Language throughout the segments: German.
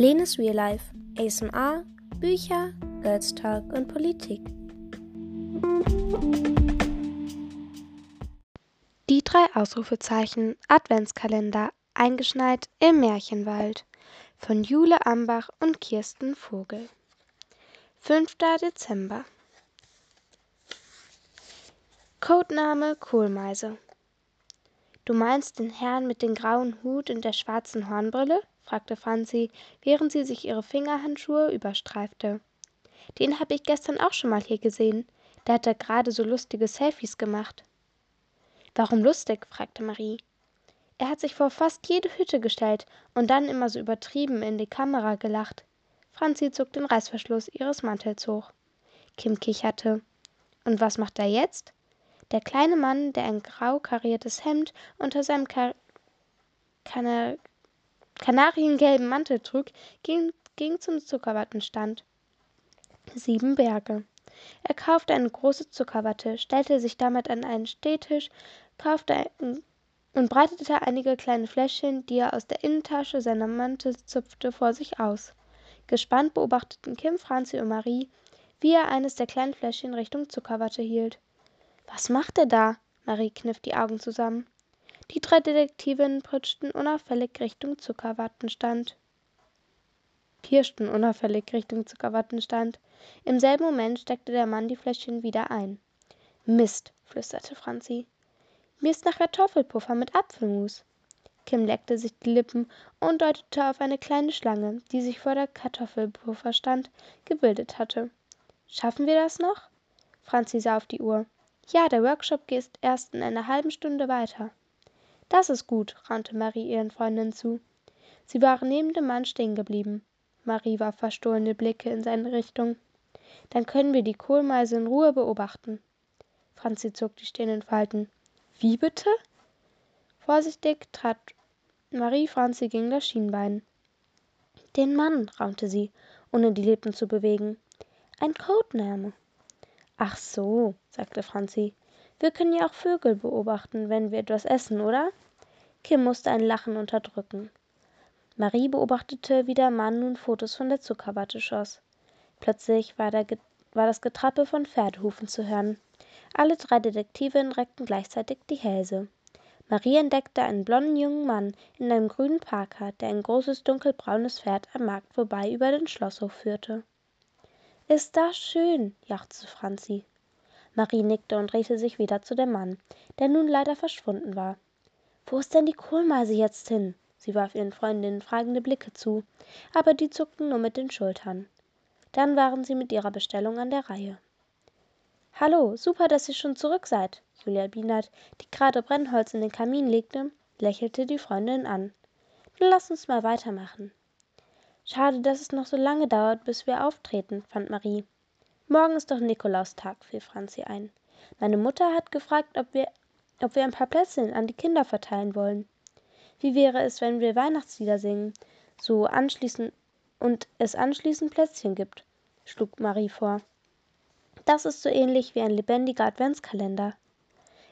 Lenes Real Life, ASMR, Bücher, Girls Talk und Politik. Die drei Ausrufezeichen Adventskalender eingeschneit im Märchenwald von Jule Ambach und Kirsten Vogel. 5. Dezember Codename Kohlmeise Du meinst den Herrn mit dem grauen Hut und der schwarzen Hornbrille? Fragte Franzi, während sie sich ihre Fingerhandschuhe überstreifte. Den habe ich gestern auch schon mal hier gesehen. Der hat da gerade so lustige Selfies gemacht. Warum lustig? fragte Marie. Er hat sich vor fast jede Hütte gestellt und dann immer so übertrieben in die Kamera gelacht. Franzi zog den Reißverschluss ihres Mantels hoch. Kim kicherte. Und was macht er jetzt? Der kleine Mann, der ein grau kariertes Hemd unter seinem Kar Kana kanariengelben Mantel trug, ging, ging zum Zuckerwattenstand. Sieben Berge. Er kaufte eine große Zuckerwatte, stellte sich damit an einen Stehtisch, kaufte und breitete einige kleine Fläschchen, die er aus der Innentasche seiner Mantel zupfte, vor sich aus. Gespannt beobachteten Kim, Franzi und Marie, wie er eines der kleinen Fläschchen Richtung Zuckerwatte hielt. Was macht er da? Marie kniff die Augen zusammen. Die drei Detektivinnen pritschten unauffällig Richtung Zuckerwattenstand. Pirschten unauffällig Richtung Zuckerwattenstand. Im selben Moment steckte der Mann die Fläschchen wieder ein. Mist, flüsterte Franzi. Mir ist nach Kartoffelpuffer mit Apfelmus. Kim leckte sich die Lippen und deutete auf eine kleine Schlange, die sich vor der Kartoffelpufferstand gebildet hatte. Schaffen wir das noch? Franzi sah auf die Uhr. Ja, der Workshop geht erst in einer halben Stunde weiter. Das ist gut, raunte Marie ihren Freundinnen zu. Sie waren neben dem Mann stehen geblieben. Marie warf verstohlene Blicke in seine Richtung. Dann können wir die Kohlmeise in Ruhe beobachten. Franzi zog die Stirn in Falten. Wie bitte? Vorsichtig trat Marie Franzi gegen das Schienbein. Den Mann, raunte sie, ohne die Lippen zu bewegen. Ein Codename. Ach so, sagte Franzi. Wir können ja auch Vögel beobachten, wenn wir etwas essen, oder? Kim musste ein Lachen unterdrücken. Marie beobachtete, wie der Mann nun Fotos von der Zuckerwatte schoss. Plötzlich war, war das Getrappel von Pferdehufen zu hören. Alle drei Detektivinnen reckten gleichzeitig die Hälse. Marie entdeckte einen blonden jungen Mann in einem grünen Parker, der ein großes dunkelbraunes Pferd am Markt vorbei über den Schlosshof führte. Ist das schön, jauchzte Franzi. Marie nickte und drehte sich wieder zu dem Mann, der nun leider verschwunden war. Wo ist denn die Kohlmeise jetzt hin? Sie warf ihren Freundinnen fragende Blicke zu, aber die zuckten nur mit den Schultern. Dann waren sie mit ihrer Bestellung an der Reihe. Hallo, super, dass ihr schon zurück seid. Julia Bienert, die gerade Brennholz in den Kamin legte, lächelte die Freundin an. Nun lass uns mal weitermachen. Schade, dass es noch so lange dauert, bis wir auftreten, fand Marie. Morgen ist doch Nikolaustag, fiel Franzi ein. Meine Mutter hat gefragt, ob wir, ob wir ein paar Plätzchen an die Kinder verteilen wollen. Wie wäre es, wenn wir Weihnachtslieder singen, so anschließend und es anschließend Plätzchen gibt, schlug Marie vor. Das ist so ähnlich wie ein lebendiger Adventskalender.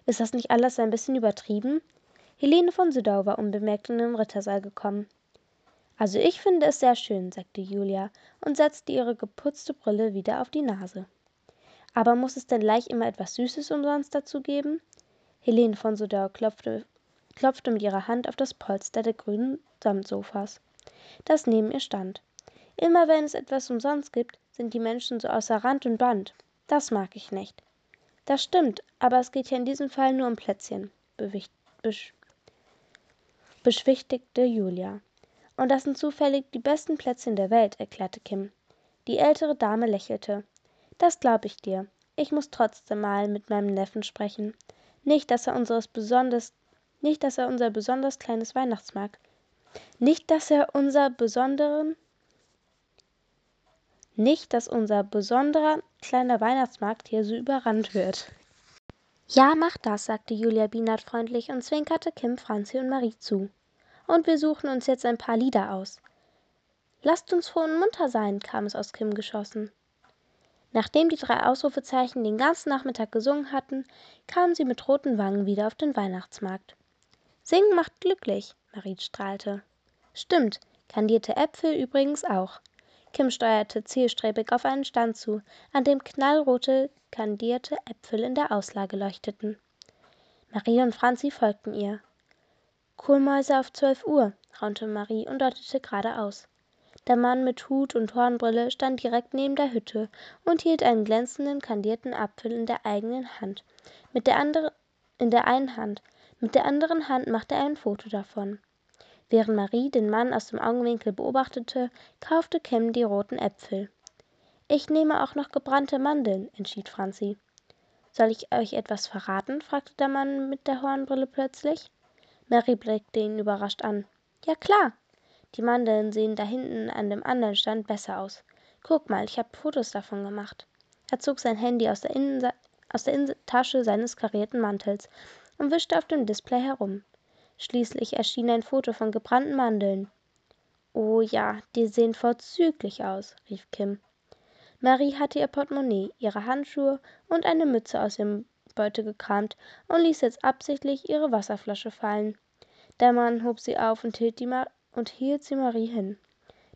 Ist das nicht alles ein bisschen übertrieben? Helene von Südau war unbemerkt in den Rittersaal gekommen. Also ich finde es sehr schön, sagte Julia und setzte ihre geputzte Brille wieder auf die Nase. Aber muss es denn gleich immer etwas Süßes umsonst dazu geben? Helene von Sodau klopfte, klopfte mit ihrer Hand auf das Polster der grünen Samtsofas, das neben ihr stand. Immer wenn es etwas umsonst gibt, sind die Menschen so außer Rand und Band. Das mag ich nicht. Das stimmt, aber es geht ja in diesem Fall nur um Plätzchen, beschwichtigte Julia. Und das sind zufällig die besten Plätzchen der Welt, erklärte Kim. Die ältere Dame lächelte. Das glaube ich dir. Ich muss trotzdem mal mit meinem Neffen sprechen. Nicht, dass er unseres besonders nicht, dass er unser besonders kleines Weihnachtsmarkt. Nicht, dass er unser besonderen nicht, dass unser besonderer kleiner Weihnachtsmarkt hier so überrannt wird. Ja, mach das, sagte Julia Bienert freundlich und zwinkerte Kim, Franzi und Marie zu und wir suchen uns jetzt ein paar Lieder aus. Lasst uns froh und munter sein, kam es aus Kim geschossen. Nachdem die drei Ausrufezeichen den ganzen Nachmittag gesungen hatten, kamen sie mit roten Wangen wieder auf den Weihnachtsmarkt. Singen macht glücklich, Marie strahlte. Stimmt, Kandierte Äpfel übrigens auch. Kim steuerte zielstrebig auf einen Stand zu, an dem knallrote kandierte Äpfel in der Auslage leuchteten. Marie und Franzi folgten ihr. Kohlmäuse auf zwölf Uhr, raunte Marie und deutete geradeaus. Der Mann mit Hut und Hornbrille stand direkt neben der Hütte und hielt einen glänzenden, kandierten Apfel in der eigenen Hand, mit der andere, in der einen Hand. Mit der anderen Hand machte er ein Foto davon. Während Marie den Mann aus dem Augenwinkel beobachtete, kaufte Kim die roten Äpfel. Ich nehme auch noch gebrannte Mandeln, entschied Franzi. Soll ich euch etwas verraten? fragte der Mann mit der Hornbrille plötzlich. Mary blickte ihn überrascht an. Ja klar. Die Mandeln sehen da hinten an dem anderen Stand besser aus. Guck mal, ich habe Fotos davon gemacht. Er zog sein Handy aus der, Innense aus der Innentasche seines karierten Mantels und wischte auf dem Display herum. Schließlich erschien ein Foto von gebrannten Mandeln. Oh ja, die sehen vorzüglich aus, rief Kim. Marie hatte ihr Portemonnaie, ihre Handschuhe und eine Mütze aus ihrem Beutel gekramt und ließ jetzt absichtlich ihre Wasserflasche fallen. Der Mann hob sie auf und hielt, die und hielt sie Marie hin.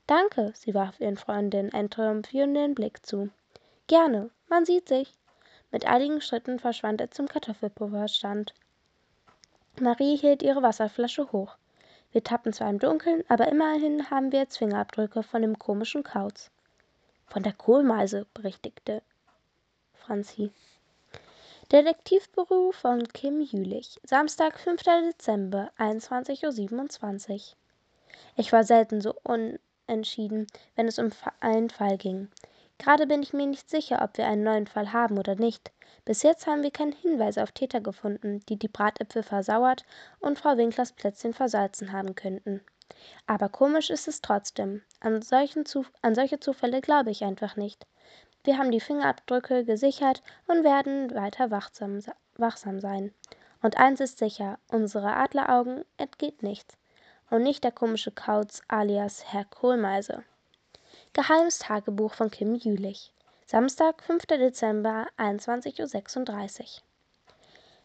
Danke, sie warf ihren Freundinnen einen triumphierenden Blick zu. Gerne, man sieht sich. Mit einigen Schritten verschwand er zum Kartoffelpulverstand. Marie hielt ihre Wasserflasche hoch. Wir tappen zwar im Dunkeln, aber immerhin haben wir jetzt Fingerabdrücke von dem komischen Kauz. Von der Kohlmeise, berichtigte Franzi. Detektivbüro von Kim Jülich. Samstag, 5. Dezember, 21.27 Uhr. Ich war selten so unentschieden, wenn es um einen Fall ging. Gerade bin ich mir nicht sicher, ob wir einen neuen Fall haben oder nicht. Bis jetzt haben wir keine Hinweise auf Täter gefunden, die die Bratäpfel versauert und Frau Winklers Plätzchen versalzen haben könnten. Aber komisch ist es trotzdem. An, an solche Zufälle glaube ich einfach nicht. Wir haben die Fingerabdrücke gesichert und werden weiter wachsam, wachsam sein. Und eins ist sicher, unsere Adleraugen entgeht nichts. Und nicht der komische Kauz alias Herr Kohlmeise. Geheimes Tagebuch von Kim Jülich. Samstag, 5. Dezember, 21.36 Uhr.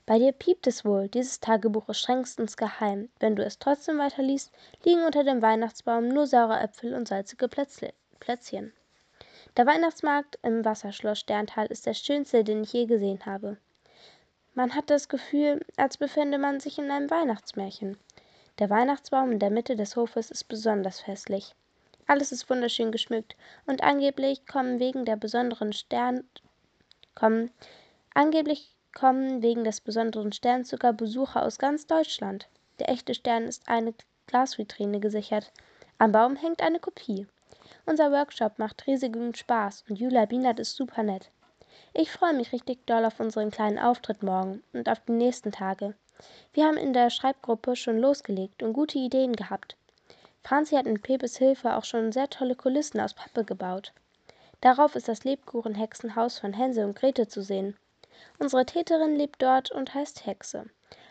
Bei dir piept es wohl, dieses Tagebuch ist strengstens geheim. Wenn du es trotzdem weiterliest, liegen unter dem Weihnachtsbaum nur saure Äpfel und salzige Plätzchen. Der Weihnachtsmarkt im Wasserschloss Sterntal ist der schönste, den ich je gesehen habe. Man hat das Gefühl, als befände man sich in einem Weihnachtsmärchen. Der Weihnachtsbaum in der Mitte des Hofes ist besonders festlich. Alles ist wunderschön geschmückt und angeblich kommen wegen der besonderen Stern kommen angeblich kommen wegen des besonderen Sterns sogar Besucher aus ganz Deutschland. Der echte Stern ist eine Glasvitrine gesichert. Am Baum hängt eine Kopie. Unser Workshop macht riesigen Spaß und Julia Bienert ist super nett. Ich freue mich richtig doll auf unseren kleinen Auftritt morgen und auf die nächsten Tage. Wir haben in der Schreibgruppe schon losgelegt und gute Ideen gehabt. Franzi hat mit Pepes Hilfe auch schon sehr tolle Kulissen aus Pappe gebaut. Darauf ist das Lebkuchenhexenhaus von Hänsel und Grete zu sehen. Unsere Täterin lebt dort und heißt Hexe.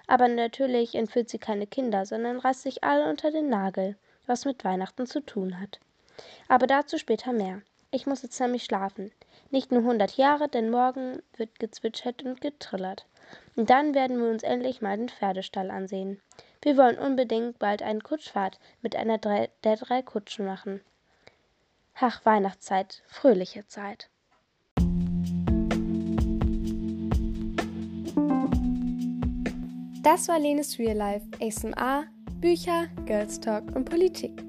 Aber natürlich entführt sie keine Kinder, sondern reißt sich alle unter den Nagel, was mit Weihnachten zu tun hat. Aber dazu später mehr. Ich muss jetzt nämlich schlafen. Nicht nur hundert Jahre, denn morgen wird gezwitschert und getrillert. Und dann werden wir uns endlich mal den Pferdestall ansehen. Wir wollen unbedingt bald eine Kutschfahrt mit einer der drei Kutschen machen. Ach, Weihnachtszeit, fröhliche Zeit. Das war Lenes Real Life, ASMR, Bücher, Girls Talk und Politik.